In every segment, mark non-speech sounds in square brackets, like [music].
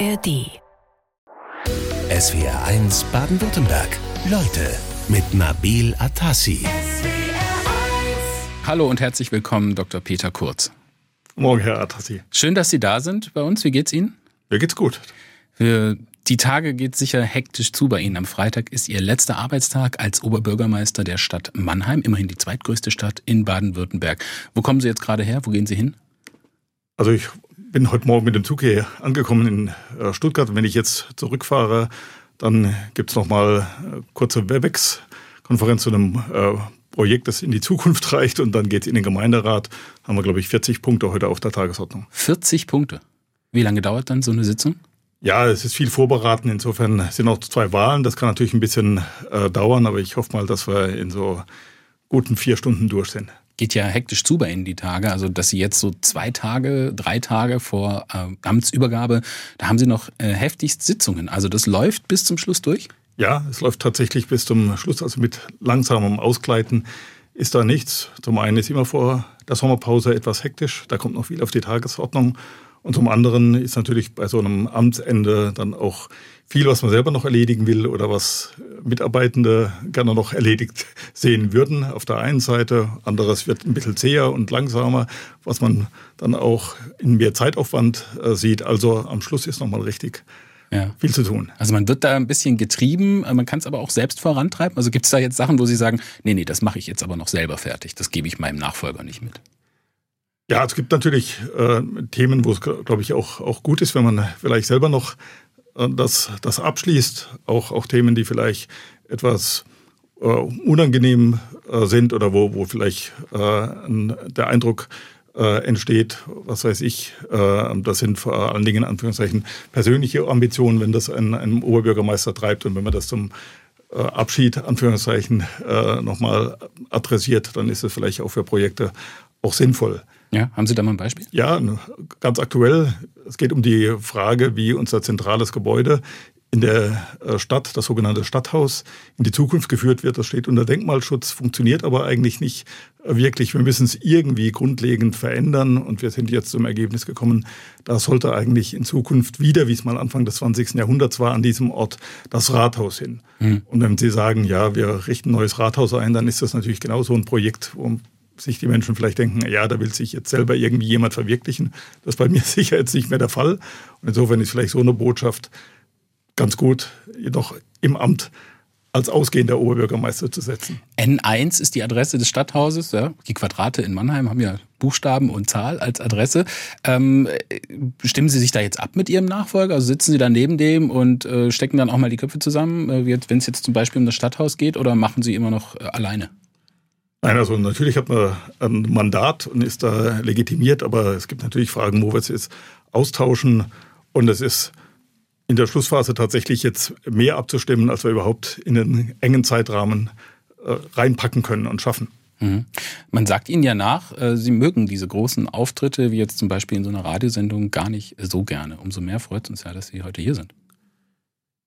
ARD. SWR 1 Baden-Württemberg. Leute mit Nabil Atassi. Hallo und herzlich willkommen, Dr. Peter Kurz. Morgen, Herr Atassi. Schön, dass Sie da sind bei uns. Wie geht's Ihnen? Mir geht's gut. Für die Tage geht sicher hektisch zu bei Ihnen. Am Freitag ist Ihr letzter Arbeitstag als Oberbürgermeister der Stadt Mannheim, immerhin die zweitgrößte Stadt in Baden-Württemberg. Wo kommen Sie jetzt gerade her? Wo gehen Sie hin? Also ich bin heute Morgen mit dem Zug hier angekommen in äh, Stuttgart. Wenn ich jetzt zurückfahre, dann gibt's noch mal äh, kurze Webex-Konferenz zu einem äh, Projekt, das in die Zukunft [laughs] reicht und dann geht's in den Gemeinderat. Haben wir, glaube ich, 40 Punkte heute auf der Tagesordnung. 40 Punkte. Wie lange dauert dann so eine Sitzung? Ja, es ist viel vorberaten. Insofern sind auch zwei Wahlen. Das kann natürlich ein bisschen äh, dauern, aber ich hoffe mal, dass wir in so guten vier Stunden durch sind. Geht ja hektisch zu bei Ihnen die Tage. Also, dass Sie jetzt so zwei Tage, drei Tage vor äh, Amtsübergabe, da haben Sie noch äh, heftigst Sitzungen. Also, das läuft bis zum Schluss durch? Ja, es läuft tatsächlich bis zum Schluss. Also mit langsamem Ausgleiten ist da nichts. Zum einen ist immer vor der Sommerpause etwas hektisch. Da kommt noch viel auf die Tagesordnung. Und zum anderen ist natürlich bei so einem Amtsende dann auch viel, was man selber noch erledigen will oder was Mitarbeitende gerne noch erledigt [laughs] sehen würden. Auf der einen Seite, anderes wird ein bisschen zäher und langsamer, was man dann auch in mehr Zeitaufwand äh, sieht. Also am Schluss ist nochmal richtig ja. viel zu tun. Also man wird da ein bisschen getrieben, man kann es aber auch selbst vorantreiben. Also gibt es da jetzt Sachen, wo Sie sagen, nee, nee, das mache ich jetzt aber noch selber fertig. Das gebe ich meinem Nachfolger nicht mit. Ja, es gibt natürlich äh, Themen, wo es, glaube ich, auch, auch gut ist, wenn man vielleicht selber noch äh, das, das abschließt. Auch, auch Themen, die vielleicht etwas äh, unangenehm äh, sind oder wo, wo vielleicht äh, der Eindruck äh, entsteht, was weiß ich, äh, das sind vor allen Dingen in Anführungszeichen persönliche Ambitionen, wenn das ein, ein Oberbürgermeister treibt und wenn man das zum äh, Abschied, Anführungszeichen, äh, nochmal adressiert, dann ist es vielleicht auch für Projekte auch sinnvoll. Ja, haben Sie da mal ein Beispiel? Ja, ganz aktuell. Es geht um die Frage, wie unser zentrales Gebäude in der äh, Stadt, das sogenannte Stadthaus, in die Zukunft geführt wird. Das steht unter Denkmalschutz, funktioniert aber eigentlich nicht wirklich. Wir müssen es irgendwie grundlegend verändern und wir sind jetzt zum Ergebnis gekommen, da sollte eigentlich in Zukunft wieder, wie es mal Anfang des 20. Jahrhunderts war, an diesem Ort das Rathaus hin. Mhm. Und wenn Sie sagen, ja, wir richten ein neues Rathaus ein, dann ist das natürlich genau so ein Projekt, sich die Menschen vielleicht denken, ja, da will sich jetzt selber irgendwie jemand verwirklichen. Das ist bei mir [laughs] sicher jetzt nicht mehr der Fall. Und insofern ist vielleicht so eine Botschaft ganz gut, jedoch im Amt als ausgehender Oberbürgermeister zu setzen. N1 ist die Adresse des Stadthauses. Ja. Die Quadrate in Mannheim haben ja Buchstaben und Zahl als Adresse. Ähm, stimmen Sie sich da jetzt ab mit Ihrem Nachfolger? Also sitzen Sie da neben dem und äh, stecken dann auch mal die Köpfe zusammen, äh, wenn es jetzt zum Beispiel um das Stadthaus geht, oder machen Sie immer noch äh, alleine? Nein, also natürlich hat man ein Mandat und ist da legitimiert, aber es gibt natürlich Fragen, wo wir es jetzt austauschen. Und es ist in der Schlussphase tatsächlich jetzt mehr abzustimmen, als wir überhaupt in den engen Zeitrahmen äh, reinpacken können und schaffen. Mhm. Man sagt Ihnen ja nach, äh, Sie mögen diese großen Auftritte, wie jetzt zum Beispiel in so einer Radiosendung, gar nicht so gerne. Umso mehr freut es uns ja, dass Sie heute hier sind.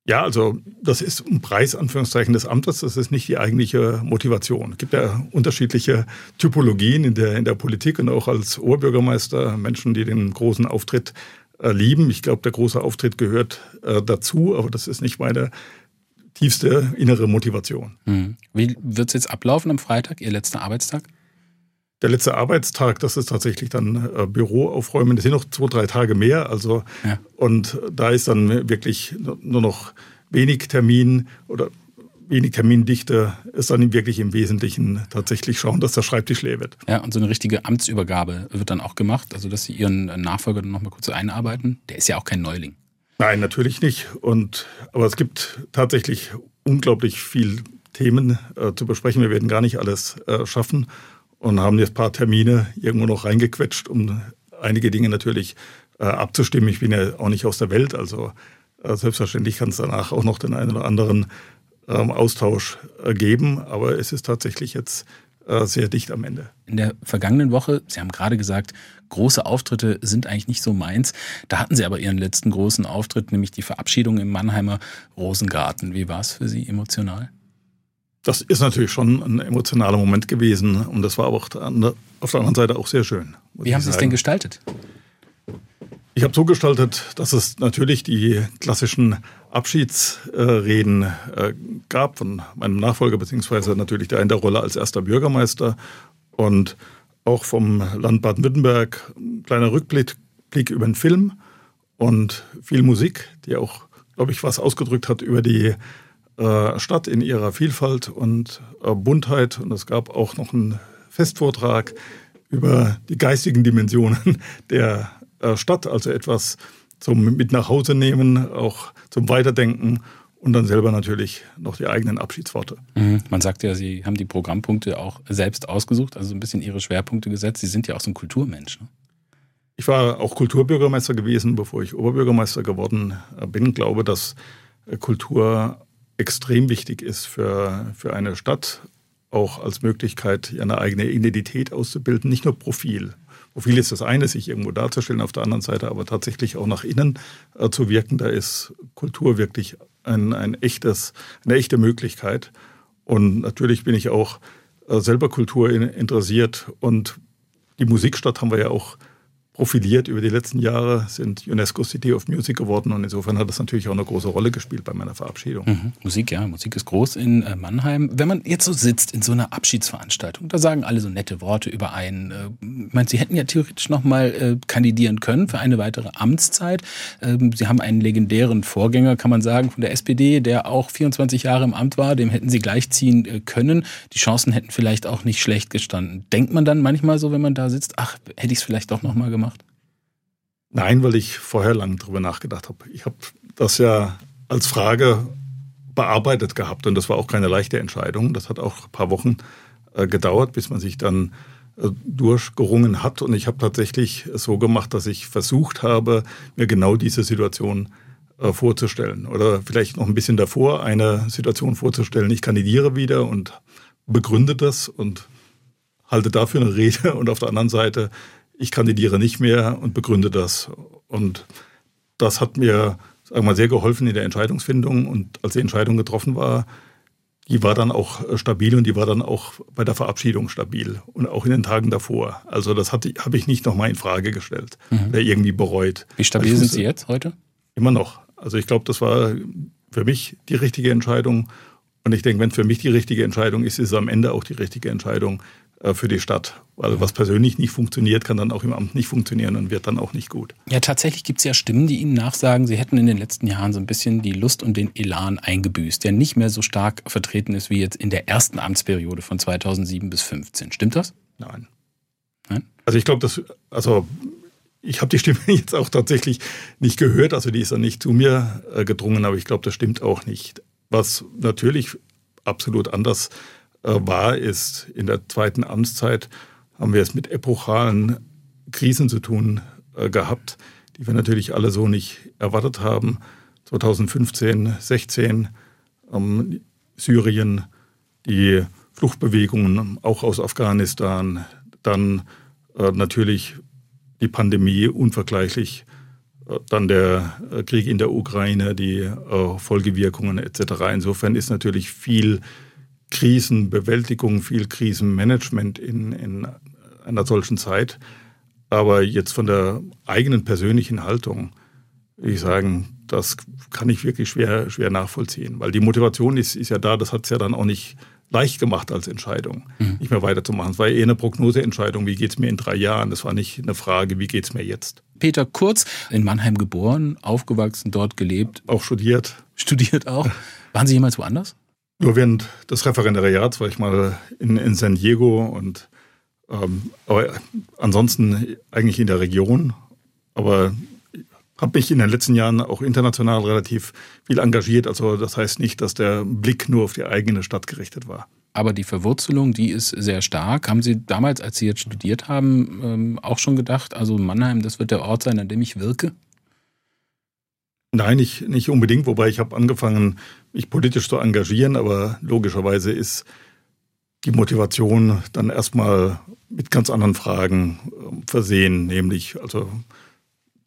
Ja, also das ist ein Preis, Anführungszeichen, des Amtes. Das ist nicht die eigentliche Motivation. Es gibt ja unterschiedliche Typologien in der, in der Politik und auch als Oberbürgermeister Menschen, die den großen Auftritt äh, lieben. Ich glaube, der große Auftritt gehört äh, dazu, aber das ist nicht meine tiefste innere Motivation. Hm. Wie wird es jetzt ablaufen am Freitag, Ihr letzter Arbeitstag? Der letzte Arbeitstag, das ist tatsächlich dann äh, Büro aufräumen. Das sind noch zwei, drei Tage mehr. Also ja. und da ist dann wirklich nur noch wenig Termin oder wenig Termindichte ist dann wirklich im Wesentlichen tatsächlich schauen, dass der Schreibtisch leer wird. Ja, und so eine richtige Amtsübergabe wird dann auch gemacht, also dass Sie Ihren Nachfolger dann nochmal kurz einarbeiten. Der ist ja auch kein Neuling. Nein, natürlich nicht. Und, aber es gibt tatsächlich unglaublich viel Themen äh, zu besprechen. Wir werden gar nicht alles äh, schaffen und haben jetzt ein paar Termine irgendwo noch reingequetscht, um einige Dinge natürlich äh, abzustimmen. Ich bin ja auch nicht aus der Welt, also äh, selbstverständlich kann es danach auch noch den einen oder anderen ähm, Austausch äh, geben, aber es ist tatsächlich jetzt äh, sehr dicht am Ende. In der vergangenen Woche, Sie haben gerade gesagt, große Auftritte sind eigentlich nicht so meins. Da hatten Sie aber Ihren letzten großen Auftritt, nämlich die Verabschiedung im Mannheimer Rosengarten. Wie war es für Sie emotional? Das ist natürlich schon ein emotionaler Moment gewesen und das war aber auch auf der anderen Seite auch sehr schön. Wie haben Sie es denn gestaltet? Ich habe so gestaltet, dass es natürlich die klassischen Abschiedsreden äh, gab von meinem Nachfolger, beziehungsweise natürlich der in der Rolle als erster Bürgermeister und auch vom Land Baden-Württemberg. Kleiner Rückblick über den Film und viel Musik, die auch, glaube ich, was ausgedrückt hat über die Stadt in ihrer Vielfalt und äh, Buntheit. Und es gab auch noch einen Festvortrag über die geistigen Dimensionen [laughs] der äh, Stadt, also etwas zum mit nach Hause nehmen, auch zum Weiterdenken und dann selber natürlich noch die eigenen Abschiedsworte. Mhm. Man sagt ja, Sie haben die Programmpunkte auch selbst ausgesucht, also ein bisschen Ihre Schwerpunkte gesetzt. Sie sind ja auch so ein Kulturmensch. Ne? Ich war auch Kulturbürgermeister gewesen, bevor ich Oberbürgermeister geworden bin. Ich glaube, dass Kultur extrem wichtig ist für, für eine Stadt, auch als Möglichkeit, eine eigene Identität auszubilden, nicht nur Profil. Profil ist das eine, sich irgendwo darzustellen, auf der anderen Seite aber tatsächlich auch nach innen äh, zu wirken. Da ist Kultur wirklich ein, ein echtes, eine echte Möglichkeit. Und natürlich bin ich auch äh, selber Kultur interessiert und die Musikstadt haben wir ja auch profiliert über die letzten Jahre, sind UNESCO City of Music geworden und insofern hat das natürlich auch eine große Rolle gespielt bei meiner Verabschiedung. Mhm. Musik, ja, Musik ist groß in äh, Mannheim. Wenn man jetzt so sitzt in so einer Abschiedsveranstaltung, da sagen alle so nette Worte über einen. Äh, meine, Sie hätten ja theoretisch nochmal äh, kandidieren können für eine weitere Amtszeit. Ähm, Sie haben einen legendären Vorgänger, kann man sagen, von der SPD, der auch 24 Jahre im Amt war. Dem hätten Sie gleichziehen können. Die Chancen hätten vielleicht auch nicht schlecht gestanden. Denkt man dann manchmal so, wenn man da sitzt, ach, hätte ich es vielleicht doch nochmal gemacht? Nein, weil ich vorher lang drüber nachgedacht habe. Ich habe das ja als Frage bearbeitet gehabt und das war auch keine leichte Entscheidung. Das hat auch ein paar Wochen äh, gedauert, bis man sich dann äh, durchgerungen hat. Und ich habe tatsächlich so gemacht, dass ich versucht habe, mir genau diese Situation äh, vorzustellen. Oder vielleicht noch ein bisschen davor eine Situation vorzustellen. Ich kandidiere wieder und begründe das und halte dafür eine Rede. [laughs] Und auf der anderen Seite ich kandidiere nicht mehr und begründe das. Und das hat mir sagen wir mal, sehr geholfen in der Entscheidungsfindung. Und als die Entscheidung getroffen war, die war dann auch äh, stabil und die war dann auch bei der Verabschiedung stabil und auch in den Tagen davor. Also das habe ich nicht nochmal in Frage gestellt mhm. oder irgendwie bereut. Wie stabil sind Sie jetzt heute? Immer noch. Also ich glaube, das war für mich die richtige Entscheidung. Und ich denke, wenn es für mich die richtige Entscheidung ist, ist es am Ende auch die richtige Entscheidung für die Stadt. Weil was persönlich nicht funktioniert, kann dann auch im Amt nicht funktionieren und wird dann auch nicht gut. Ja, tatsächlich gibt es ja Stimmen, die Ihnen nachsagen, Sie hätten in den letzten Jahren so ein bisschen die Lust und den Elan eingebüßt, der nicht mehr so stark vertreten ist wie jetzt in der ersten Amtsperiode von 2007 bis 2015. Stimmt das? Nein. Nein? Also ich glaube, dass, also ich habe die Stimme [laughs] jetzt auch tatsächlich nicht gehört, also die ist ja nicht zu mir äh, gedrungen, aber ich glaube, das stimmt auch nicht. Was natürlich absolut anders äh, war, ist in der zweiten Amtszeit haben wir es mit epochalen Krisen zu tun äh, gehabt, die wir natürlich alle so nicht erwartet haben. 2015, 16, ähm, Syrien, die Fluchtbewegungen auch aus Afghanistan, dann äh, natürlich die Pandemie unvergleichlich, äh, dann der äh, Krieg in der Ukraine, die äh, Folgewirkungen etc. Insofern ist natürlich viel Krisenbewältigung, viel Krisenmanagement in, in einer solchen Zeit. Aber jetzt von der eigenen persönlichen Haltung, würde ich sagen, das kann ich wirklich schwer, schwer nachvollziehen. Weil die Motivation ist, ist ja da, das hat es ja dann auch nicht leicht gemacht als Entscheidung, mhm. nicht mehr weiterzumachen. Es war eher eine Prognoseentscheidung, wie geht es mir in drei Jahren. Das war nicht eine Frage, wie geht es mir jetzt. Peter Kurz, in Mannheim geboren, aufgewachsen, dort gelebt. Auch studiert. Studiert auch. Waren Sie jemals woanders? Nur während des Referendariats war ich mal in, in San Diego und ähm, aber ansonsten eigentlich in der Region. Aber habe mich in den letzten Jahren auch international relativ viel engagiert. Also das heißt nicht, dass der Blick nur auf die eigene Stadt gerichtet war. Aber die Verwurzelung, die ist sehr stark. Haben Sie damals, als Sie jetzt studiert haben, ähm, auch schon gedacht, also Mannheim, das wird der Ort sein, an dem ich wirke? Nein, nicht, nicht unbedingt, wobei ich habe angefangen, mich politisch zu engagieren, aber logischerweise ist die Motivation dann erstmal mit ganz anderen Fragen ähm, versehen, nämlich also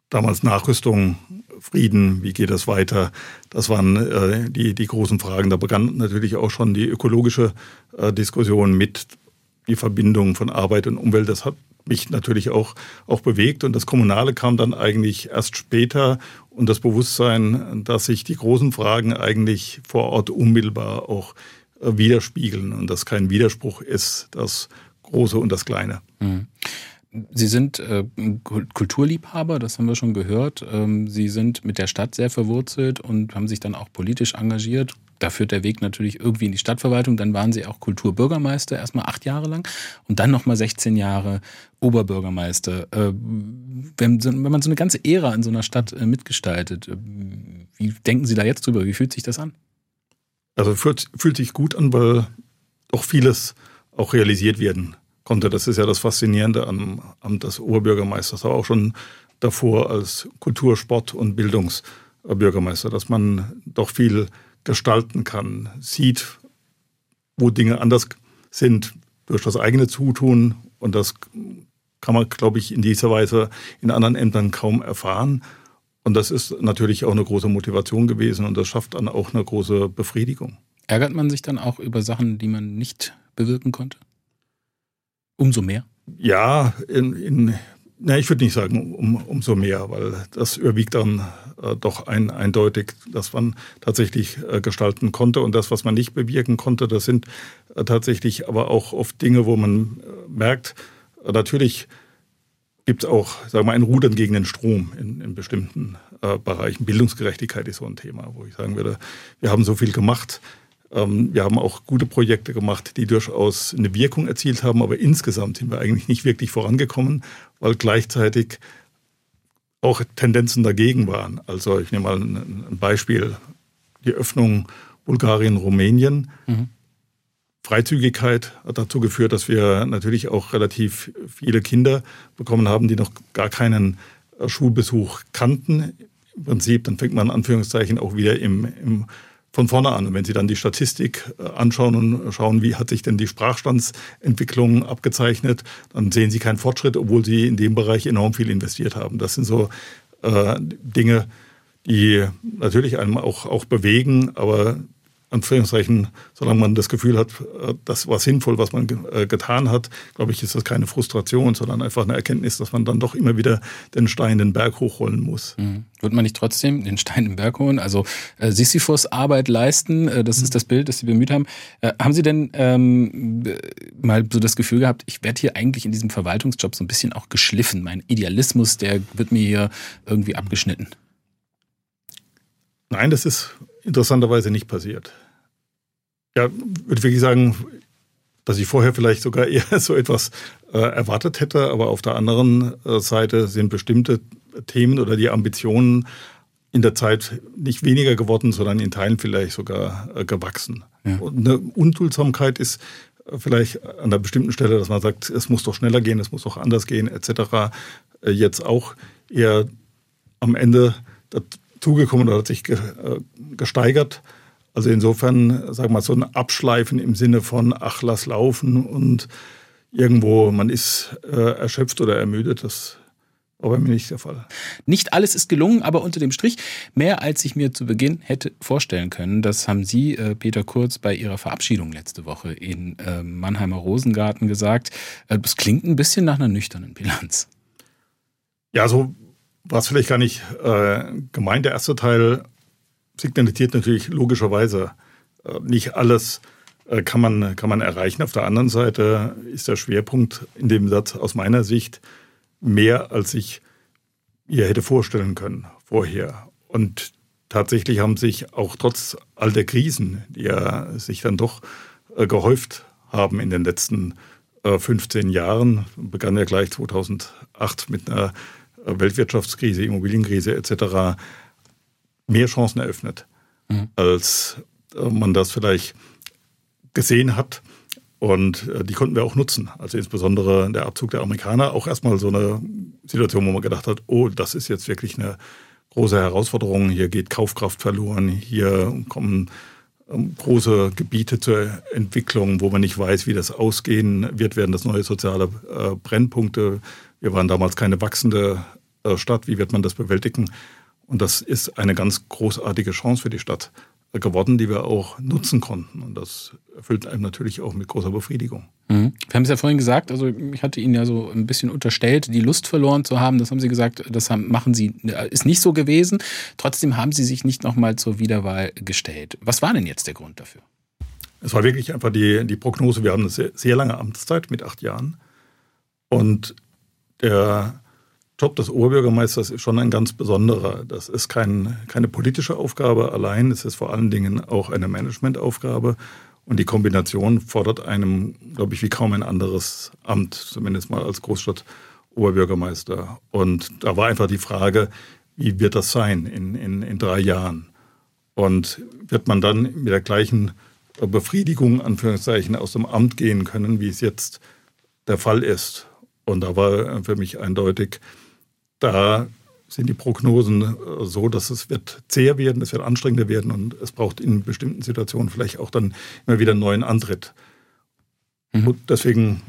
damals Nachrüstung, Frieden, wie geht das weiter? Das waren äh, die, die großen Fragen. Da begann natürlich auch schon die ökologische äh, Diskussion mit die Verbindung von Arbeit und Umwelt. Das hat mich natürlich auch, auch bewegt. Und das Kommunale kam dann eigentlich erst später und das Bewusstsein, dass sich die großen Fragen eigentlich vor Ort unmittelbar auch äh, widerspiegeln und dass kein Widerspruch ist, das Große und das Kleine. Mhm. Sie sind äh, Kulturliebhaber, das haben wir schon gehört. Ähm, Sie sind mit der Stadt sehr verwurzelt und haben sich dann auch politisch engagiert. Da führt der Weg natürlich irgendwie in die Stadtverwaltung. Dann waren Sie auch Kulturbürgermeister, erstmal acht Jahre lang und dann nochmal 16 Jahre Oberbürgermeister. Äh, wenn, man so eine ganze Ära in so einer Stadt äh, mitgestaltet, äh, wie denken Sie da jetzt drüber? Wie fühlt sich das an? Also fühlt, fühlt sich gut an, weil doch vieles auch realisiert werden konnte. Das ist ja das Faszinierende am Amt des Oberbürgermeisters, aber auch schon davor als Kultur-, Sport- und Bildungsbürgermeister, dass man doch viel gestalten kann, sieht, wo Dinge anders sind durch das eigene Zutun und das kann man, glaube ich, in dieser Weise in anderen Ämtern kaum erfahren. Und das ist natürlich auch eine große Motivation gewesen und das schafft dann auch eine große Befriedigung. Ärgert man sich dann auch über Sachen, die man nicht bewirken konnte? Umso mehr? Ja, in, in na, ich würde nicht sagen um, umso mehr, weil das überwiegt dann äh, doch ein, eindeutig, dass man tatsächlich äh, gestalten konnte. Und das, was man nicht bewirken konnte, das sind äh, tatsächlich aber auch oft Dinge, wo man äh, merkt, äh, natürlich gibt es auch, sagen wir mal, ein Rudern gegen den Strom in, in bestimmten äh, Bereichen. Bildungsgerechtigkeit ist so ein Thema, wo ich sagen würde, wir haben so viel gemacht wir haben auch gute Projekte gemacht, die durchaus eine Wirkung erzielt haben, aber insgesamt sind wir eigentlich nicht wirklich vorangekommen, weil gleichzeitig auch Tendenzen dagegen waren. Also ich nehme mal ein Beispiel, die Öffnung Bulgarien, Rumänien. Mhm. Freizügigkeit hat dazu geführt, dass wir natürlich auch relativ viele Kinder bekommen haben, die noch gar keinen äh, Schulbesuch kannten. Im Prinzip, dann fängt man in Anführungszeichen auch wieder im, im von vorne an. Und wenn Sie dann die Statistik äh, anschauen und schauen, wie hat sich denn die Sprachstandsentwicklung abgezeichnet, dann sehen Sie keinen Fortschritt, obwohl Sie in dem Bereich enorm viel investiert haben. Das sind so äh, Dinge, die natürlich einem auch, auch bewegen, aber Anführungszeichen, solange man das Gefühl hat, äh, das war sinnvoll, was man äh, getan hat, glaube ich, ist das keine Frustration, sondern einfach eine Erkenntnis, dass man dann doch immer wieder den Stein den Berg hochrollen muss. Mhm. Wird man nicht trotzdem den Stein den Berg holen? Also äh, Sisyphus Arbeit leisten, äh, das mhm. ist das Bild, das Sie bemüht haben. Äh, haben Sie denn ähm, mal so das Gefühl gehabt, ich werde hier eigentlich in diesem Verwaltungsjob so ein bisschen auch geschliffen. Mein Idealismus, der wird mir hier irgendwie abgeschnitten. Nein, das ist interessanterweise nicht passiert. Ja, würde wirklich sagen, dass ich vorher vielleicht sogar [laughs] eher so etwas äh, erwartet hätte, aber auf der anderen äh, Seite sind bestimmte Themen oder die Ambitionen in der Zeit nicht weniger geworden, sondern in Teilen vielleicht sogar äh, gewachsen. Ja. Und eine Unduldsamkeit ist äh, vielleicht an einer bestimmten Stelle, dass man sagt, es muss doch schneller gehen, es muss doch anders gehen, etc. Äh, jetzt auch eher am Ende dazugekommen oder hat sich äh, gesteigert also insofern, sag mal, so ein Abschleifen im Sinne von, ach, lass laufen und irgendwo man ist äh, erschöpft oder ermüdet, das war bei mir nicht der Fall. Nicht alles ist gelungen, aber unter dem Strich mehr als ich mir zu Beginn hätte vorstellen können. Das haben Sie, äh, Peter Kurz, bei Ihrer Verabschiedung letzte Woche in äh, Mannheimer Rosengarten gesagt. Äh, das klingt ein bisschen nach einer nüchternen Bilanz. Ja, so war es vielleicht gar nicht äh, gemeint. Der erste Teil signalisiert natürlich logischerweise, äh, nicht alles äh, kann man, kann man erreichen. Auf der anderen Seite ist der Schwerpunkt in dem Satz aus meiner Sicht mehr, als ich mir hätte vorstellen können vorher. Und tatsächlich haben sich auch trotz all der Krisen, die ja sich dann doch äh, gehäuft haben in den letzten 15 Jahren, begann ja gleich 2008 mit einer Weltwirtschaftskrise, Immobilienkrise etc., mehr Chancen eröffnet, mhm. als äh, man das vielleicht gesehen hat. Und äh, die konnten wir auch nutzen. Also insbesondere der Abzug der Amerikaner, auch erstmal so eine Situation, wo man gedacht hat, oh, das ist jetzt wirklich eine große Herausforderung. Hier geht Kaufkraft verloren, hier kommen ähm, große Gebiete zur Entwicklung, wo man nicht weiß, wie das ausgehen wird, werden das neue soziale äh, Brennpunkte. Wir waren damals keine wachsende Stadt, wie wird man das bewältigen? Und das ist eine ganz großartige Chance für die Stadt, geworden, die wir auch nutzen konnten. Und das erfüllt einem natürlich auch mit großer Befriedigung. Mhm. Wir haben es ja vorhin gesagt, also ich hatte Ihnen ja so ein bisschen unterstellt, die Lust verloren zu haben. Das haben Sie gesagt, das haben, machen Sie, ist nicht so gewesen. Trotzdem haben Sie sich nicht nochmal zur Wiederwahl gestellt. Was war denn jetzt der Grund dafür? Es war wirklich einfach die, die Prognose. Wir haben eine sehr, sehr lange Amtszeit mit acht Jahren. Und der Job des Oberbürgermeisters ist schon ein ganz besonderer. Das ist kein, keine politische Aufgabe allein, es ist vor allen Dingen auch eine Managementaufgabe. Und die Kombination fordert einem, glaube ich, wie kaum ein anderes Amt, zumindest mal als Großstadt-Oberbürgermeister. Und da war einfach die Frage, wie wird das sein in, in, in drei Jahren? Und wird man dann mit der gleichen Befriedigung, Anführungszeichen, aus dem Amt gehen können, wie es jetzt der Fall ist? Und da war für mich eindeutig, da sind die Prognosen äh, so, dass es wird zäher werden, es wird anstrengender werden und es braucht in bestimmten Situationen vielleicht auch dann immer wieder einen neuen Antritt. Mhm. Und deswegen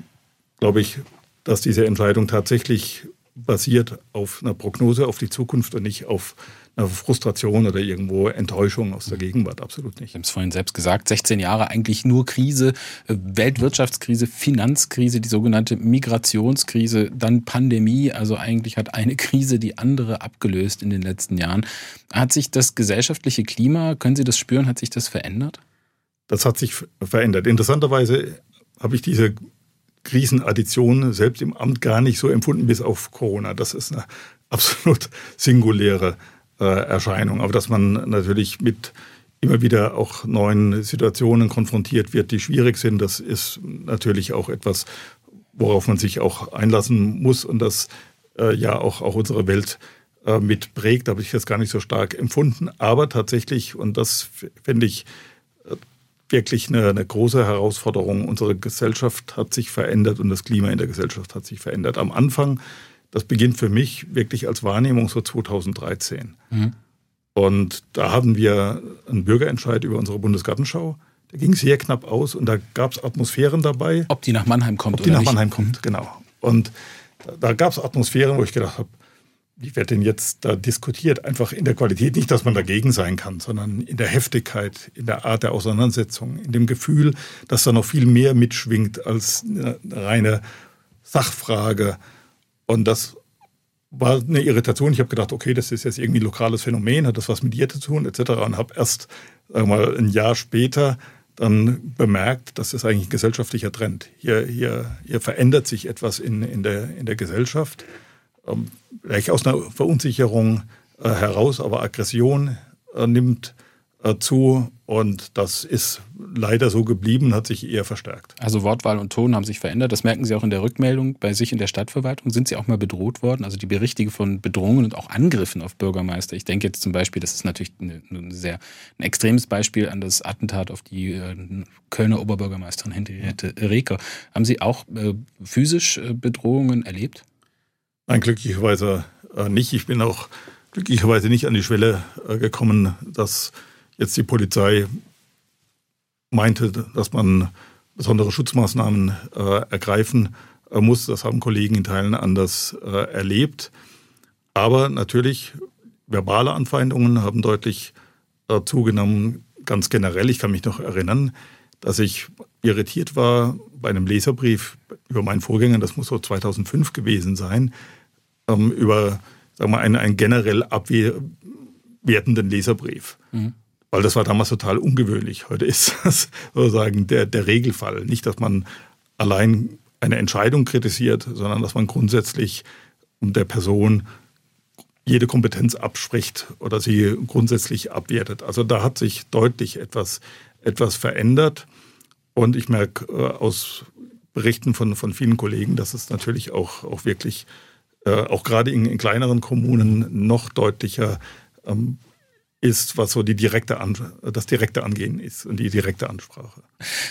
glaube ich, dass diese Entscheidung tatsächlich basiert auf einer Prognose auf die Zukunft und nicht auf eine Frustration oder irgendwo Enttäuschung aus der Gegenwart. Absolut nicht. Ich habe es vorhin selbst gesagt, 16 Jahre eigentlich nur Krise, äh, Weltwirtschaftskrise, Finanzkrise, die sogenannte Migrationskrise, dann Pandemie. Also eigentlich hat eine Krise die andere abgelöst in den letzten Jahren. Hat sich das gesellschaftliche Klima, können Sie das spüren, hat sich das verändert? Das hat sich verändert. Interessanterweise habe ich diese Krisenaddition selbst im Amt gar nicht so empfunden bis auf Corona. Das ist eine [laughs] absolut singuläre äh, Erscheinung. Aber dass man natürlich mit immer wieder auch neuen Situationen konfrontiert wird, die schwierig sind, das ist natürlich auch etwas, worauf man sich auch einlassen muss und das äh, ja auch, auch unsere Welt äh, mit prägt. Da habe ich jetzt gar nicht so stark empfunden. Aber tatsächlich, und das finde ich wirklich eine, eine, große Herausforderung. Unsere Gesellschaft hat sich verändert und das Klima in der Gesellschaft hat sich verändert. Am Anfang, das beginnt für mich wirklich als Wahrnehmung so 2013. Mhm. Und da haben wir einen Bürgerentscheid über unsere Bundesgartenschau. Der ging sehr knapp aus und da gab es Atmosphären dabei. Ob die nach Mannheim kommt Ob die nach nicht. Mannheim kommt, mhm. genau. Und da gab es Atmosphären, wo ich gedacht habe, wie wird denn jetzt da diskutiert? Einfach in der Qualität, nicht, dass man dagegen sein kann, sondern in der Heftigkeit, in der Art der Auseinandersetzung, in dem Gefühl, dass da noch viel mehr mitschwingt als eine reine Sachfrage. Und das war eine Irritation. Ich habe gedacht, okay, das ist jetzt irgendwie ein lokales Phänomen, hat das was mit dir zu tun, etc. Und habe erst sagen wir mal, ein Jahr später dann bemerkt, das ist eigentlich ein gesellschaftlicher Trend. Hier, hier, hier verändert sich etwas in, in, der, in der Gesellschaft. Ähm, vielleicht aus einer Verunsicherung äh, heraus, aber Aggression äh, nimmt äh, zu und das ist leider so geblieben, hat sich eher verstärkt. Also Wortwahl und Ton haben sich verändert. Das merken Sie auch in der Rückmeldung bei sich in der Stadtverwaltung. Sind Sie auch mal bedroht worden? Also die Berichte von Bedrohungen und auch Angriffen auf Bürgermeister. Ich denke jetzt zum Beispiel, das ist natürlich eine sehr ein extremes Beispiel an das Attentat auf die Kölner Oberbürgermeisterin Henriette Reker. Haben Sie auch physisch Bedrohungen erlebt? Nein, glücklicherweise äh, nicht. Ich bin auch glücklicherweise nicht an die Schwelle äh, gekommen, dass jetzt die Polizei meinte, dass man besondere Schutzmaßnahmen äh, ergreifen muss. Das haben Kollegen in Teilen anders erlebt. Aber natürlich, verbale Anfeindungen haben deutlich zugenommen, ganz generell. Ich kann mich noch erinnern, dass ich irritiert war bei einem Leserbrief über meinen Vorgänger, das muss so 2005 gewesen sein, ähm, über sagen wir, einen, einen generell abwertenden Leserbrief. Mhm. Weil das war damals total ungewöhnlich. Heute ist [laughs] das sozusagen der, der Regelfall. Nicht, dass man allein eine Entscheidung kritisiert, sondern dass man grundsätzlich der Person jede Kompetenz abspricht oder sie grundsätzlich abwertet. Also da hat sich deutlich etwas, etwas verändert. Und ich merke äh, aus Berichten von, von vielen Kollegen, dass es natürlich auch, auch wirklich, äh, auch gerade in, in, kleineren Kommunen noch deutlicher ähm, ist, was so die direkte An das direkte Angehen ist und die direkte Ansprache.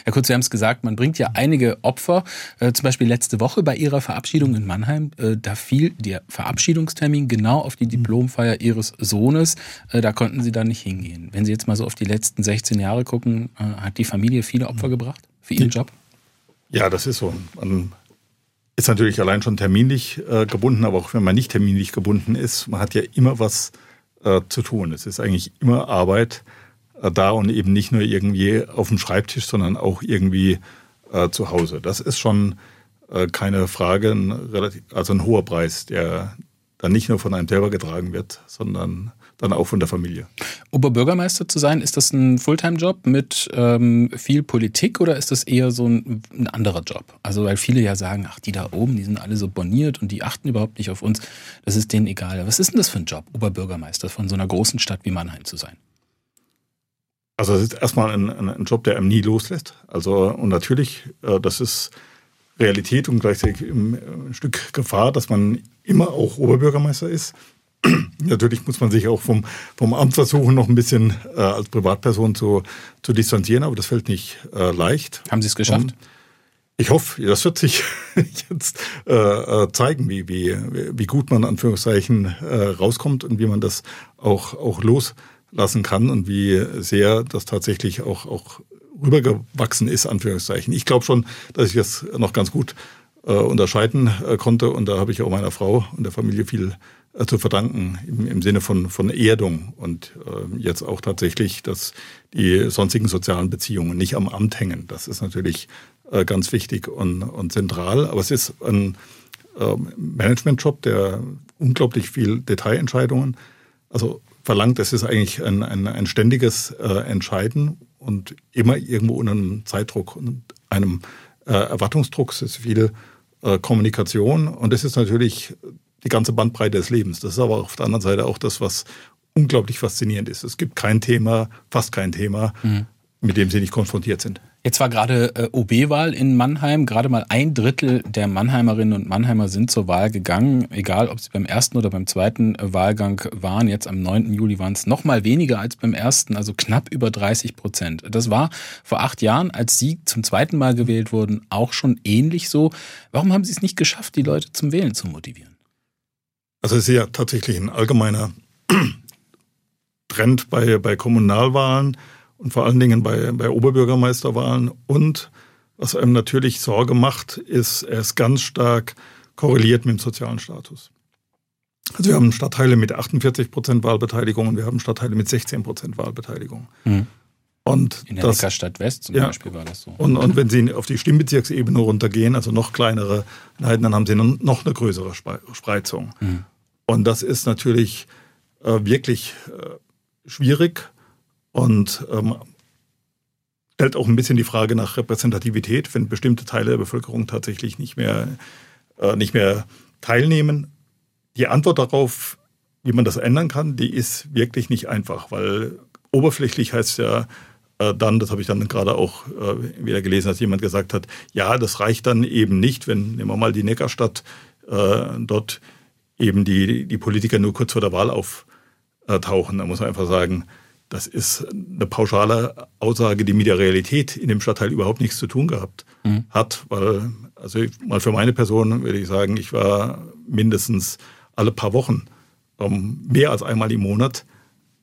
Herr Kurz, Sie haben es gesagt, man bringt ja einige Opfer. Äh, zum Beispiel letzte Woche bei Ihrer Verabschiedung in Mannheim, äh, da fiel der Verabschiedungstermin genau auf die Diplomfeier Ihres Sohnes. Äh, da konnten Sie dann nicht hingehen. Wenn Sie jetzt mal so auf die letzten 16 Jahre gucken, äh, hat die Familie viele Opfer gebracht für Ihren Job? Ja, das ist so. Man ist natürlich allein schon terminlich äh, gebunden, aber auch wenn man nicht terminlich gebunden ist, man hat ja immer was äh, zu tun. Es ist eigentlich immer Arbeit, äh, da und eben nicht nur irgendwie auf dem Schreibtisch, sondern auch irgendwie äh, zu Hause. Das ist schon äh, keine Frage, ein relativ, also ein hoher Preis, der dann nicht nur von einem selber getragen wird, sondern dann auch von der Familie. Oberbürgermeister zu sein, ist das ein Fulltime-Job mit ähm, viel Politik oder ist das eher so ein, ein, anderer Job? Also weil viele ja sagen, ach, die da oben, die sind alle so boniert und die achten überhaupt nicht auf uns, das ist denen egal. Was ist denn das für ein Job, Oberbürgermeister von so einer großen Stadt wie Mannheim zu sein? Also es ist erstmal ein, ein, Job, der einem nie loslässt. Also und natürlich, äh, das ist Realität und gleichzeitig ein Stück Gefahr, dass man immer auch Oberbürgermeister ist. [clears throat] Natürlich muss man sich auch vom, vom Amt versuchen, noch ein bisschen äh, als Privatperson zu, zu distanzieren, aber das fällt nicht äh, leicht. Haben Sie es geschafft? Und ich hoffe, das wird sich [laughs] jetzt äh, äh, zeigen, wie, wie, wie gut man Anführungszeichen äh, rauskommt und wie man das auch, auch loslassen kann und wie sehr das tatsächlich auch, auch rübergewachsen ist, Anführungszeichen. Ich glaube schon, dass ich das noch ganz gut äh, unterscheiden äh, konnte und da habe ich auch meiner Frau und der Familie viel äh, zu verdanken im, im, Sinne von, von Erdung und äh, jetzt auch tatsächlich, dass die sonstigen sozialen Beziehungen nicht am Amt hängen. Das ist natürlich äh, ganz wichtig und, und zentral, aber es ist ein äh, Managementjob, der unglaublich viel Detailentscheidungen, also verlangt, es ist eigentlich ein, ein, ein ständiges äh, Entscheiden und immer irgendwo unter einem Zeitdruck und einem äh, Erwartungsdruck. Es ist viel Kommunikation und es ist natürlich die ganze Bandbreite des Lebens. Das ist aber auf der anderen Seite auch das, was unglaublich faszinierend ist. Es gibt kein Thema, fast kein Thema, mhm. mit dem sie nicht konfrontiert sind. Jetzt war gerade äh, OB-Wahl in Mannheim. Gerade mal ein Drittel der Mannheimerinnen und Mannheimer sind zur Wahl gegangen. Egal, ob sie beim ersten oder beim zweiten äh, Wahlgang waren. Jetzt am 9. Juli waren es noch mal weniger als beim ersten, also knapp über 30 Prozent. Das war vor acht Jahren, als Sie zum zweiten Mal gewählt wurden, auch schon ähnlich so. Warum haben Sie es nicht geschafft, die Leute zum Wählen zu motivieren? Also es ist ja tatsächlich ein allgemeiner [clears throat] Trend bei, bei Kommunalwahlen und vor allen Dingen bei, bei Oberbürgermeisterwahlen. Und was einem natürlich Sorge macht, ist, er ist ganz stark korreliert mit dem sozialen Status. Also wir haben Stadtteile mit 48 Prozent Wahlbeteiligung und wir haben Stadtteile mit 16 Prozent Wahlbeteiligung. Mhm. Und in der das, Neckarstadt West zum ja, Beispiel war das so. Und, und wenn Sie auf die Stimmbezirksebene runtergehen, also noch kleinere Einheiten, dann haben Sie noch eine größere Spreizung. Mhm. Und das ist natürlich äh, wirklich äh, schwierig und ähm, stellt auch ein bisschen die Frage nach Repräsentativität, wenn bestimmte Teile der Bevölkerung tatsächlich nicht mehr, äh, nicht mehr teilnehmen. Die Antwort darauf, wie man das ändern kann, die ist wirklich nicht einfach, weil oberflächlich heißt ja äh, dann, das habe ich dann gerade auch äh, wieder gelesen, dass jemand gesagt hat, ja, das reicht dann eben nicht, wenn, nehmen wir mal die Neckarstadt, äh, dort eben die, die Politiker nur kurz vor der Wahl auftauchen. Da muss man einfach sagen, das ist eine pauschale Aussage, die mit der Realität in dem Stadtteil überhaupt nichts zu tun gehabt mhm. hat. Weil, also mal für meine Person würde ich sagen, ich war mindestens alle paar Wochen, um, mehr als einmal im Monat,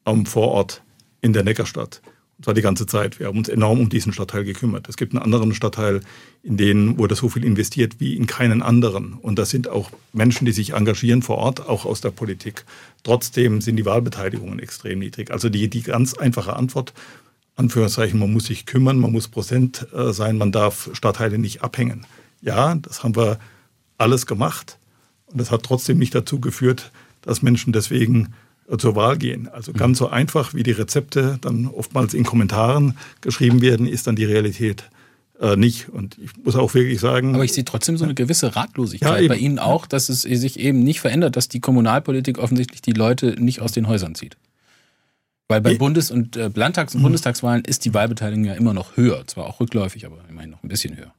um, vor Ort in der Neckarstadt. Und zwar die ganze Zeit. Wir haben uns enorm um diesen Stadtteil gekümmert. Es gibt einen anderen Stadtteil, in denen wurde so viel investiert wie in keinen anderen. Und das sind auch Menschen, die sich engagieren vor Ort, auch aus der Politik. Trotzdem sind die Wahlbeteiligungen extrem niedrig. Also die, die ganz einfache Antwort, Anführungszeichen, man muss sich kümmern, man muss Prozent äh, sein, man darf Stadtteile nicht abhängen. Ja, das haben wir alles gemacht. Und das hat trotzdem nicht dazu geführt, dass Menschen deswegen zur Wahl gehen. Also ganz so einfach, wie die Rezepte dann oftmals in Kommentaren geschrieben werden, ist dann die Realität äh, nicht. Und ich muss auch wirklich sagen. Aber ich sehe trotzdem so eine gewisse Ratlosigkeit ja, bei Ihnen auch, dass es sich eben nicht verändert, dass die Kommunalpolitik offensichtlich die Leute nicht aus den Häusern zieht. Weil bei Bundes- und äh, Landtags- und mhm. Bundestagswahlen ist die Wahlbeteiligung ja immer noch höher. Zwar auch rückläufig, aber immerhin noch ein bisschen höher.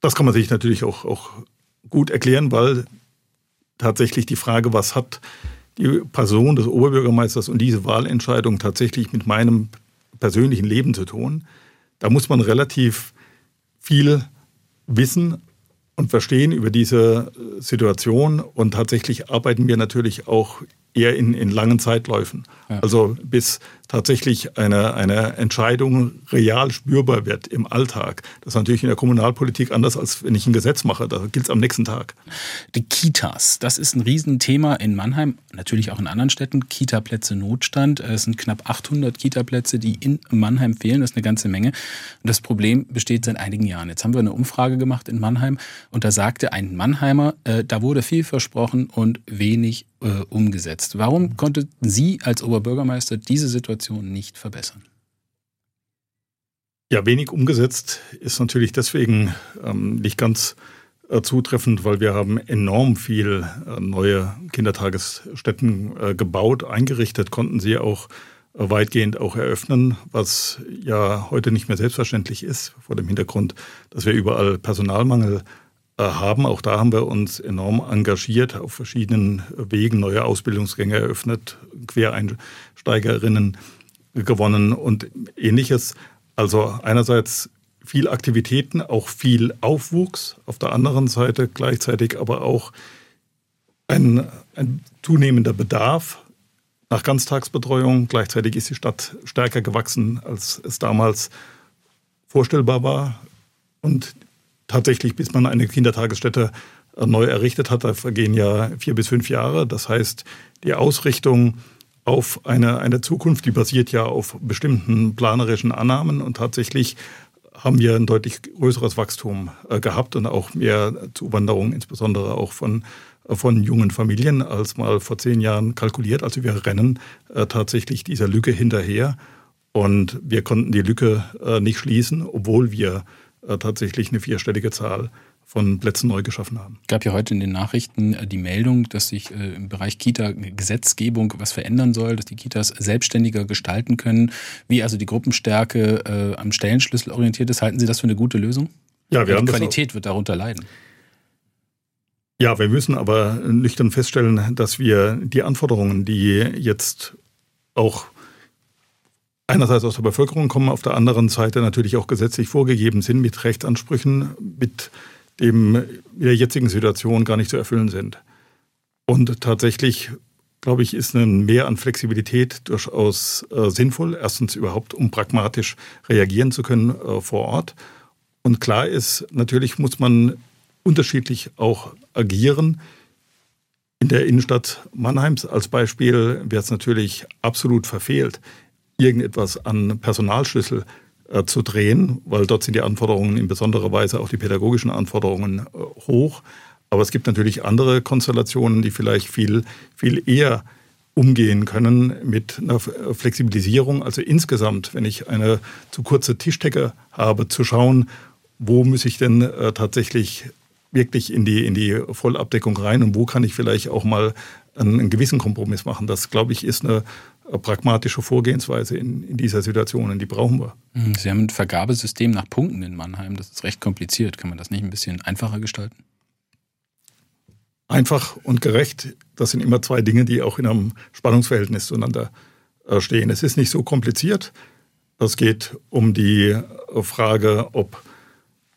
Das kann man sich natürlich auch, auch gut erklären, weil tatsächlich die Frage, was hat die Person des Oberbürgermeisters und diese Wahlentscheidung tatsächlich mit meinem persönlichen Leben zu tun. Da muss man relativ viel wissen und verstehen über diese Situation. Und tatsächlich arbeiten wir natürlich auch eher in, in langen Zeitläufen. Ja. Also bis tatsächlich eine, eine Entscheidung real spürbar wird im Alltag. Das ist natürlich in der Kommunalpolitik anders, als wenn ich ein Gesetz mache. Da gilt es am nächsten Tag. Die Kitas, das ist ein Riesenthema in Mannheim, natürlich auch in anderen Städten. Kita-Plätze Notstand. Es sind knapp 800 Kita-Plätze, die in Mannheim fehlen. Das ist eine ganze Menge. Und das Problem besteht seit einigen Jahren. Jetzt haben wir eine Umfrage gemacht in Mannheim und da sagte ein Mannheimer, äh, da wurde viel versprochen und wenig äh, umgesetzt. Warum konnte Sie als Oberbürgermeister diese Situation nicht verbessern? Ja, wenig umgesetzt ist natürlich deswegen ähm, nicht ganz äh, zutreffend, weil wir haben enorm viel äh, neue Kindertagesstätten äh, gebaut, eingerichtet, konnten sie auch äh, weitgehend auch eröffnen, was ja heute nicht mehr selbstverständlich ist, vor dem Hintergrund, dass wir überall Personalmangel äh, haben. Auch da haben wir uns enorm engagiert, auf verschiedenen Wegen neue Ausbildungsgänge eröffnet, Quereinsteigerinnen gewonnen und ähnliches. Also einerseits viel Aktivitäten, auch viel Aufwuchs, auf der anderen Seite gleichzeitig aber auch ein, ein zunehmender Bedarf nach Ganztagsbetreuung. Gleichzeitig ist die Stadt stärker gewachsen, als es damals vorstellbar war. Und tatsächlich, bis man eine Kindertagesstätte neu errichtet hat, da vergehen ja vier bis fünf Jahre. Das heißt, die Ausrichtung auf eine, eine Zukunft, die basiert ja auf bestimmten planerischen Annahmen und tatsächlich haben wir ein deutlich größeres Wachstum äh, gehabt und auch mehr Zuwanderung, insbesondere auch von, äh, von jungen Familien, als mal vor zehn Jahren kalkuliert. Also wir rennen äh, tatsächlich dieser Lücke hinterher und wir konnten die Lücke nicht schließen, obwohl wir äh, tatsächlich eine vierstellige Zahl von Plätzen neu geschaffen haben. Es gab ja heute in den Nachrichten äh, die Meldung, dass sich äh, im Bereich Kita-Gesetzgebung was verändern soll, dass die Kitas selbstständiger gestalten können, wie also die Gruppenstärke am Stellenschlüssel orientiert ist. Halten Sie das für eine gute Lösung? Ja, wir die Qualität wird darunter leiden. Ja, wir müssen aber nüchtern feststellen, dass wir die Anforderungen, die jetzt auch einerseits aus der Bevölkerung kommen, auf der anderen Seite natürlich auch gesetzlich vorgegeben sind mit Rechtsansprüchen, mit dem mit der jetzigen Situation gar nicht zu erfüllen sind. Und tatsächlich, glaube ich, ist ein Mehr an Flexibilität durchaus äh, sinnvoll. Erstens überhaupt, um pragmatisch reagieren zu können äh, vor Ort. Und klar ist, natürlich muss man unterschiedlich auch agieren. In der Innenstadt Mannheims als Beispiel wäre es natürlich absolut verfehlt, irgendetwas an Personalschlüssel äh, zu drehen, weil dort sind die Anforderungen in besonderer Weise auch die pädagogischen Anforderungen äh, hoch. Aber es gibt natürlich andere Konstellationen, die vielleicht viel, viel eher umgehen können mit einer Flexibilisierung. Also insgesamt, wenn ich eine zu kurze Tischdecke habe, zu schauen, wo muss ich denn äh, tatsächlich wirklich in die, in die Vollabdeckung rein und wo kann ich vielleicht auch mal einen, einen gewissen Kompromiss machen. Das, glaube ich, ist eine pragmatische Vorgehensweise in, in dieser Situation und die brauchen wir. Hm, Sie haben ein Vergabesystem nach Punkten in Mannheim. Das ist recht kompliziert. Kann man das nicht ein bisschen einfacher gestalten? Einfach und gerecht, das sind immer zwei Dinge, die auch in einem Spannungsverhältnis zueinander äh, stehen. Es ist nicht so kompliziert. Es geht um die Frage, ob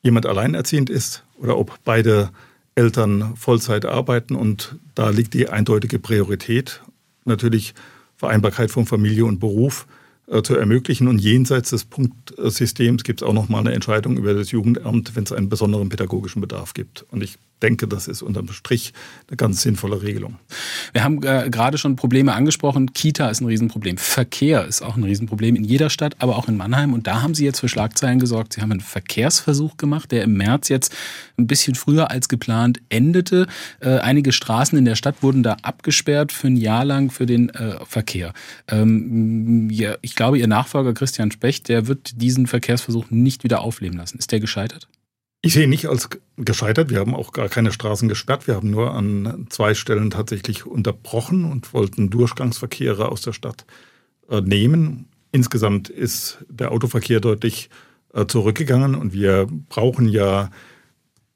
jemand alleinerziehend ist oder ob beide Eltern Vollzeit arbeiten. Und da liegt die eindeutige Priorität. Natürlich Vereinbarkeit von Familie und Beruf äh, zu ermöglichen. Und jenseits des Punktsystems gibt es auch noch mal eine Entscheidung über das Jugendamt, wenn es einen besonderen pädagogischen Bedarf gibt. Und ich denke, das ist unterm Strich eine ganz sinnvolle Regelung. Wir haben äh, gerade schon Probleme angesprochen. Kita ist ein Riesenproblem. Verkehr ist auch ein Riesenproblem in jeder Stadt, aber auch in Mannheim. Und da haben Sie jetzt für Schlagzeilen gesorgt. Sie haben einen Verkehrsversuch gemacht, der im März jetzt ein bisschen früher als geplant endete. Äh, einige Straßen in der Stadt wurden da abgesperrt für ein Jahr lang für den äh, Verkehr. Ähm, ja, ich glaube, Ihr Nachfolger Christian Specht, der wird diesen Verkehrsversuch nicht wieder aufleben lassen. Ist der gescheitert? Ich sehe nicht als gescheitert. Wir haben auch gar keine Straßen gesperrt. Wir haben nur an zwei Stellen tatsächlich unterbrochen und wollten Durchgangsverkehre aus der Stadt äh, nehmen. Insgesamt ist der Autoverkehr deutlich äh, zurückgegangen und wir brauchen ja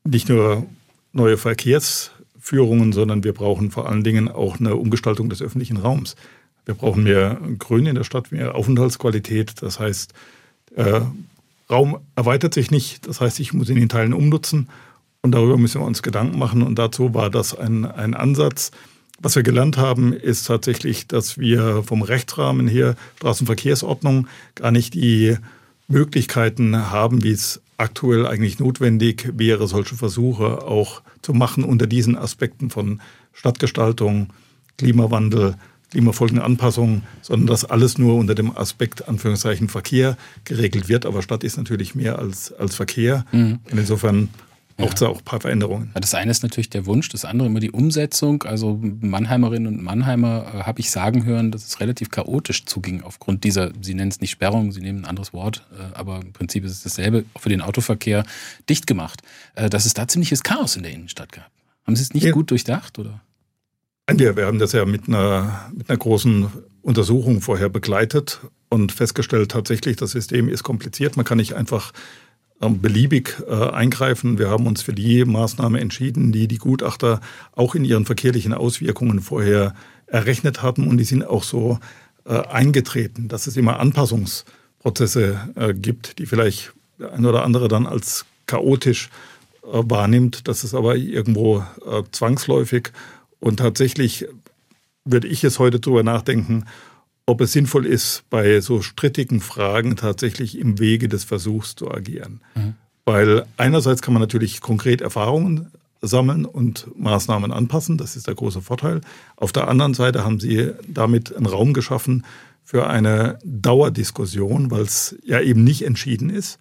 nicht nur neue Verkehrsführungen, sondern wir brauchen vor allen Dingen auch eine Umgestaltung des öffentlichen Raums. Wir brauchen mehr Grün in der Stadt, mehr Aufenthaltsqualität. Das heißt, äh, Raum erweitert sich nicht. Das heißt, ich muss ihn in Teilen umnutzen und darüber müssen wir uns Gedanken machen. Und dazu war das ein, ein Ansatz, Was wir gelernt haben, ist tatsächlich, dass wir vom Rechtsrahmen her, Straßenverkehrsordnung, gar nicht die Möglichkeiten haben, wie es aktuell eigentlich notwendig wäre, solche Versuche auch zu machen unter diesen Aspekten von Stadtgestaltung, Klimawandel, Klimafolgenanpassung, sondern dass alles nur unter dem Aspekt Anführungszeichen Verkehr geregelt wird. Aber Stadt ist natürlich mehr als, als Verkehr. Mhm. Und insofern braucht es ja. auch ein paar Veränderungen. Das eine ist natürlich der Wunsch, das andere immer die Umsetzung. Also Mannheimerinnen und Mannheimer äh, habe ich sagen hören, dass es relativ chaotisch zuging aufgrund dieser, Sie nennen es nicht Sperrung, Sie nehmen ein anderes Wort, äh, aber im Prinzip ist es dasselbe, für den Autoverkehr dicht gemacht. Äh, dass es da ziemliches Chaos in der Innenstadt gab. Haben Sie es nicht ja. gut durchdacht, oder? Wir, wir haben das ja mit einer, mit einer großen Untersuchung vorher begleitet und festgestellt, tatsächlich, das System ist kompliziert. Man kann nicht einfach ähm, beliebig äh, eingreifen. Wir haben uns für die Maßnahme entschieden, die die Gutachter auch in ihren verkehrlichen Auswirkungen vorher errechnet hatten und die sind auch so äh, eingetreten, dass es immer Anpassungsprozesse äh, gibt, die vielleicht der eine oder andere dann als chaotisch wahrnimmt. Das ist aber irgendwo zwangsläufig und tatsächlich würde ich es heute darüber nachdenken, ob es sinnvoll ist, bei so strittigen Fragen tatsächlich im Wege des Versuchs zu agieren. Mhm. Weil einerseits kann man natürlich konkret Erfahrungen sammeln und Maßnahmen anpassen, das ist der große Vorteil. Auf der anderen Seite haben Sie damit einen Raum geschaffen für eine Dauerdiskussion, weil es ja eben nicht entschieden ist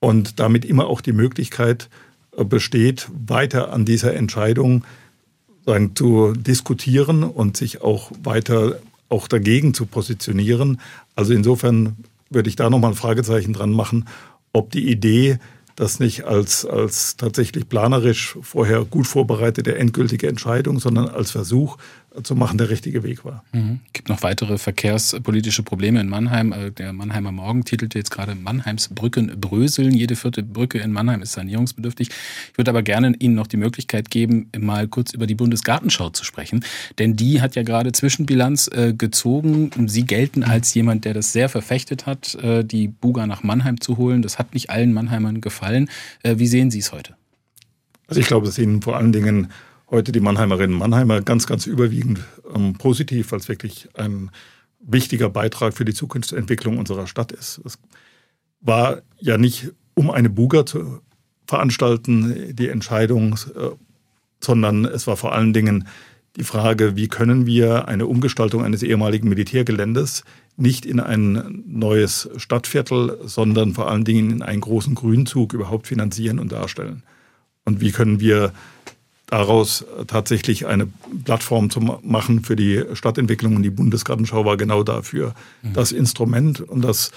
und damit immer auch die Möglichkeit besteht, weiter an dieser Entscheidung sagen, zu diskutieren und sich auch weiter auch dagegen zu positionieren. Also insofern würde ich da nochmal ein Fragezeichen dran machen, ob die Idee, das nicht als, als tatsächlich planerisch vorher gut vorbereitete endgültige Entscheidung, sondern als Versuch, zu machen, der richtige Weg war. Mhm. Es gibt noch weitere verkehrspolitische Probleme in Mannheim. Äh, der Mannheimer Morgen titelte jetzt gerade Mannheims Brücken bröseln. Jede vierte Brücke in Mannheim ist sanierungsbedürftig. Ich würde aber gerne Ihnen noch die Möglichkeit geben, mal kurz über die Bundesgartenschau zu sprechen. Denn die hat ja gerade Zwischenbilanz äh, gezogen. Sie gelten als jemand, der das sehr verfechtet hat, äh, die Buga nach Mannheim zu holen. Das hat nicht allen Mannheimern gefallen. Wie sehen Sie es heute? Also ich glaube, es Ihnen vor allen Dingen heute die Mannheimerinnen und Mannheimer ganz, ganz überwiegend ähm, positiv, als wirklich ein wichtiger Beitrag für die Zukunftsentwicklung unserer Stadt ist. Es war ja nicht, um eine Buga zu veranstalten, die Entscheidung, äh, sondern es war vor allen Dingen die Frage, wie können wir eine Umgestaltung eines ehemaligen Militärgeländes nicht in ein neues Stadtviertel, sondern vor allen Dingen in einen großen Grünzug überhaupt finanzieren und darstellen. Und wie können wir daraus tatsächlich eine Plattform zu machen für die Stadtentwicklung. Und die Bundesgartenschau war genau dafür mhm. das Instrument. Und das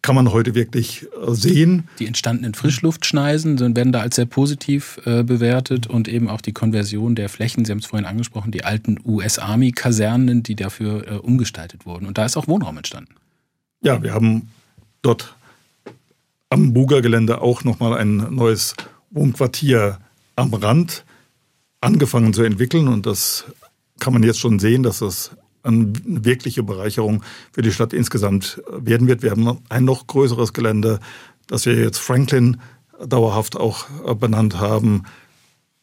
kann man heute wirklich äh, sehen. Die entstandenen Frischluftschneisen werden da als sehr positiv äh, bewertet und eben auch die Konversion der Flächen, Sie haben es vorhin angesprochen, die alten US-Army-Kasernen, die dafür äh, umgestaltet wurden. Und da ist auch Wohnraum entstanden. Ja, wir haben dort am Buga-Gelände auch nochmal ein neues Wohnquartier am Rand angefangen zu entwickeln und das kann man jetzt schon sehen, dass das eine wirkliche Bereicherung für die Stadt insgesamt werden wird. Wir haben ein noch größeres Gelände, das wir jetzt Franklin dauerhaft auch benannt haben,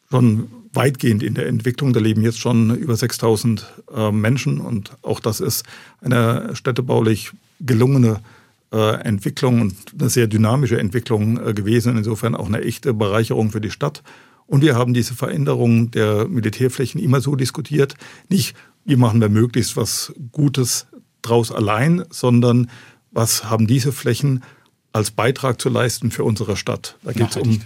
schon weitgehend in der Entwicklung. Da leben jetzt schon über 6000 äh, Menschen und auch das ist eine städtebaulich gelungene äh, Entwicklung und eine sehr dynamische Entwicklung äh, gewesen. Insofern auch eine echte Bereicherung für die Stadt. Und wir haben diese Veränderung der Militärflächen immer so diskutiert, nicht, wie machen wir möglichst was Gutes draus allein, sondern was haben diese Flächen als Beitrag zu leisten für unsere Stadt. Da geht es um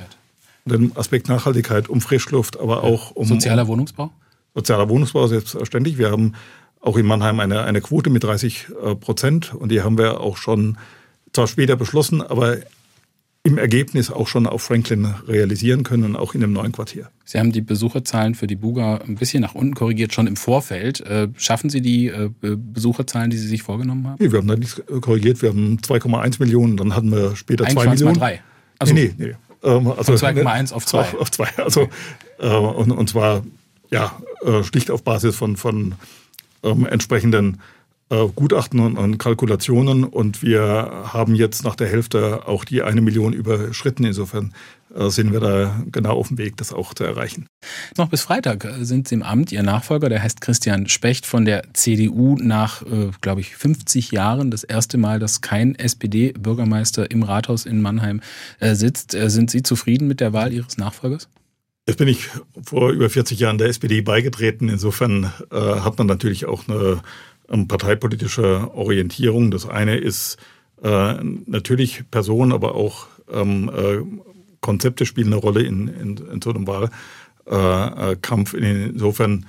den Aspekt Nachhaltigkeit, um Frischluft, aber auch um sozialer Wohnungsbau. Sozialer Wohnungsbau selbstverständlich. Wir haben auch in Mannheim eine, eine Quote mit 30 äh, Prozent und die haben wir auch schon zwar später beschlossen, aber im Ergebnis auch schon auf Franklin realisieren können, auch in dem neuen Quartier. Sie haben die Besucherzahlen für die Buga ein bisschen nach unten korrigiert, schon im Vorfeld. Äh, schaffen Sie die äh, Besucherzahlen, die Sie sich vorgenommen haben? Nee, wir haben da nichts korrigiert. Wir haben 2,1 Millionen, dann hatten wir später 2 Millionen. 3. Also, nee, nee, nee. Ähm, also, 2,1 auf 2. Auf 2. Also, äh, und, und zwar ja, schlicht auf Basis von, von ähm, entsprechenden äh, Gutachten und, und, Kalkulationen und wir haben jetzt nach der Hälfte auch die eine Million überschritten. Insofern äh, sind wir da genau auf dem Weg, das auch zu erreichen. Noch bis Freitag äh, sind Sie im Amt. Ihr Nachfolger, der heißt Christian Specht von der CDU, nach, äh, glaube ich, 50 Jahren das erste Mal, dass kein SPD-Bürgermeister im Rathaus in Mannheim äh, sitzt. Äh, sind Sie zufrieden mit der Wahl Ihres Nachfolgers? Jetzt bin ich vor über 40 Jahren der SPD beigetreten. Insofern äh, hat man natürlich auch eine ähm, parteipolitische Orientierung. Das eine ist äh, natürlich Personen, aber auch ähm, äh, Konzepte spielen eine Rolle in, in, in so einem Wahlkampf. Insofern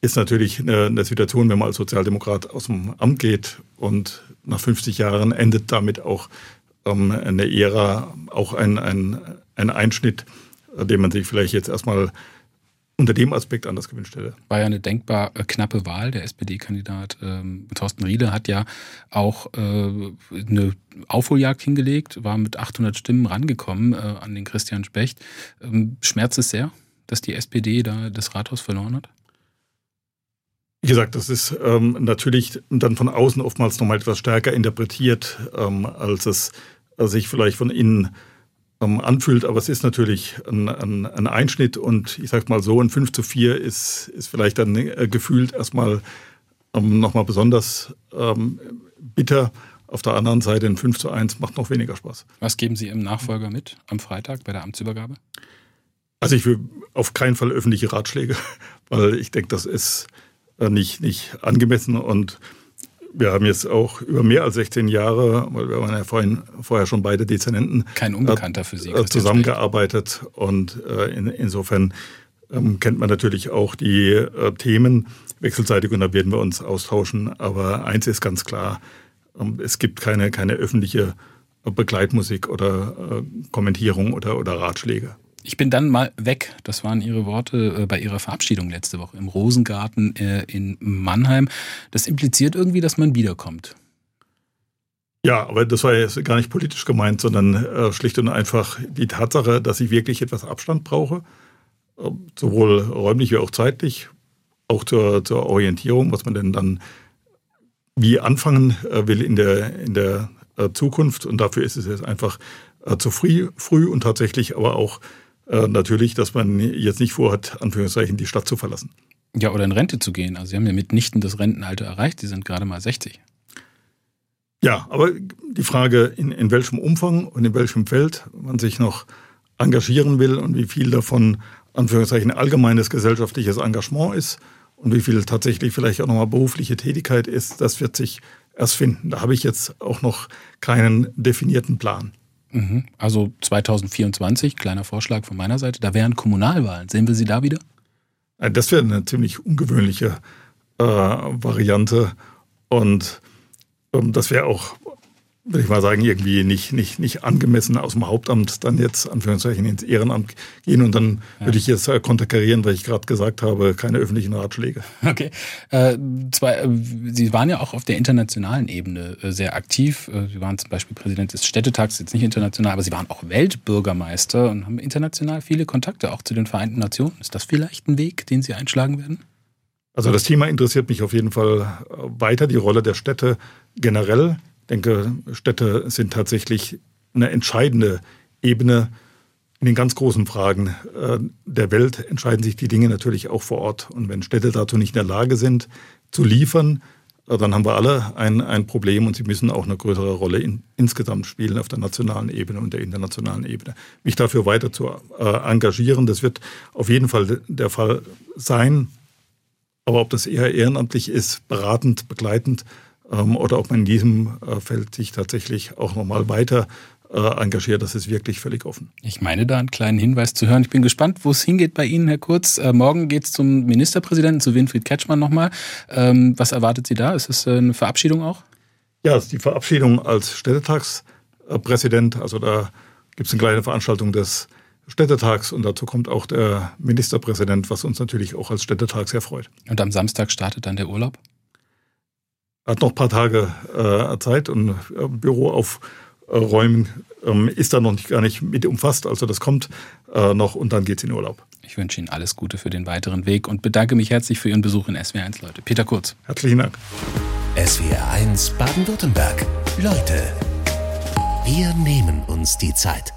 ist natürlich eine, eine, Situation, wenn man als Sozialdemokrat aus dem Amt geht und nach 50 Jahren endet damit auch ähm, eine Ära, auch ein, ein, ein Einschnitt, den man sich vielleicht jetzt erstmal unter dem Aspekt anders gewünscht hätte. War ja eine denkbar äh, knappe Wahl. Der SPD-Kandidat ähm, Thorsten Riede hat ja auch äh, eine Aufholjagd hingelegt, war mit 800 Stimmen rangekommen äh, an den Christian Specht. Ähm, schmerzt es sehr, dass die SPD da das Rathaus verloren hat? Wie gesagt, das ist ähm, natürlich dann von außen oftmals nochmal etwas stärker interpretiert, ähm, als es sich vielleicht von innen ähm, anfühlt, aber es ist natürlich ein, ein, ein, Einschnitt und ich sag mal so, ein 5 zu 4 ist, ist vielleicht dann äh, gefühlt erstmal ähm, nochmal besonders ähm, bitter. Auf der anderen Seite ein 5 zu 1 macht noch weniger Spaß. Was geben Sie Ihrem Nachfolger mit am Freitag bei der Amtsübergabe? Also ich will auf keinen Fall öffentliche Ratschläge, [laughs] weil ich denke, das ist äh, nicht, nicht angemessen und wir haben jetzt auch über mehr als 16 Jahre, weil wir waren ja vorhin, vorher schon beide Dezernenten. Kein Unbekannter für Sie. Äh, zusammengearbeitet und äh, in, insofern ähm, kennt man natürlich auch die äh, Themen wechselseitig und da werden wir uns austauschen. Aber eins ist ganz klar, ähm, es gibt keine, keine öffentliche Begleitmusik oder äh, Kommentierung oder, oder Ratschläge. Ich bin dann mal weg. Das waren Ihre Worte äh, bei Ihrer Verabschiedung letzte Woche im Rosengarten äh, in Mannheim. Das impliziert irgendwie, dass man wiederkommt. Ja, aber das war jetzt gar nicht politisch gemeint, sondern äh, schlicht und einfach die Tatsache, dass ich wirklich etwas Abstand brauche, sowohl räumlich wie auch zeitlich, auch zur, zur Orientierung, was man denn dann wie anfangen will in der, in der Zukunft. Und dafür ist es jetzt einfach zu früh, früh und tatsächlich aber auch äh, natürlich, dass man jetzt nicht vorhat, Anführungszeichen, die Stadt zu verlassen. Ja, oder in Rente zu gehen. Also Sie haben ja mitnichten das Rentenalter erreicht. Sie sind gerade mal 60. Ja, aber die Frage, in, in welchem Umfang und in welchem Feld man sich noch engagieren will und wie viel davon Anführungszeichen allgemeines gesellschaftliches Engagement ist und wie viel tatsächlich vielleicht auch nochmal berufliche Tätigkeit ist, das wird sich erst finden. Da habe ich jetzt auch noch keinen definierten Plan. Mhm. Also 2024, kleiner Vorschlag von meiner Seite, da wären Kommunalwahlen. Sehen wir sie da wieder? Äh, das wäre eine ziemlich ungewöhnliche äh, Variante. Und ähm, das wäre auch würde ich mal sagen, irgendwie nicht, nicht, nicht angemessen aus dem Hauptamt dann jetzt Anführungszeichen ins Ehrenamt gehen und dann ja. würde ich jetzt äh, konterkarieren, weil ich gerade gesagt habe, keine öffentlichen Ratschläge. Okay. Äh, zwei, äh, Sie waren ja auch auf der internationalen Ebene äh, sehr aktiv. Sie waren zum Beispiel Präsident des Städtetags, jetzt nicht international, aber Sie waren auch Weltbürgermeister und haben international viele Kontakte auch zu den Vereinten Nationen. Ist das vielleicht ein Weg, den Sie einschlagen werden? Also das Thema interessiert mich auf jeden Fall weiter, die Rolle der Städte generell denke, Städte sind tatsächlich eine entscheidende Ebene in den ganz großen Fragen äh, der Welt entscheiden sich die Dinge natürlich auch vor Ort. Und wenn Städte dazu nicht in der Lage sind, zu liefern, äh, dann haben wir alle ein, ein Problem und sie müssen auch eine größere Rolle in, insgesamt spielen auf der nationalen Ebene und der internationalen Ebene. Mich dafür weiter zu äh, engagieren, das wird auf jeden Fall der Fall sein. Aber ob das eher ehrenamtlich ist, beratend, begleitend, oder ob man in diesem äh, Feld sich tatsächlich auch nochmal weiter äh, engagiert. Das ist wirklich völlig offen. Ich meine, da einen kleinen Hinweis zu hören. Ich bin gespannt, wo es hingeht bei Ihnen, Herr Kurz. Äh, morgen geht es zum Ministerpräsidenten, zu Winfried Ketschmann nochmal. Ähm, was erwartet Sie da? Ist es eine Verabschiedung auch? Ja, es ist die Verabschiedung als Städtetagspräsident. Also da gibt es eine kleine Veranstaltung des Städtetags und dazu kommt auch der Ministerpräsident, was uns natürlich auch als Städtetag sehr freut. Und am Samstag startet dann der Urlaub? Hat noch ein paar Tage äh, Zeit und äh, Büro auf Räumen ähm, ist da noch nicht, gar nicht mit umfasst. Also das kommt äh, noch und dann geht's in Urlaub. Ich wünsche Ihnen alles Gute für den weiteren Weg und bedanke mich herzlich für Ihren Besuch in SWR1, Leute. Peter Kurz. Herzlichen Dank. SWR1 Baden-Württemberg. Leute, wir nehmen uns die Zeit.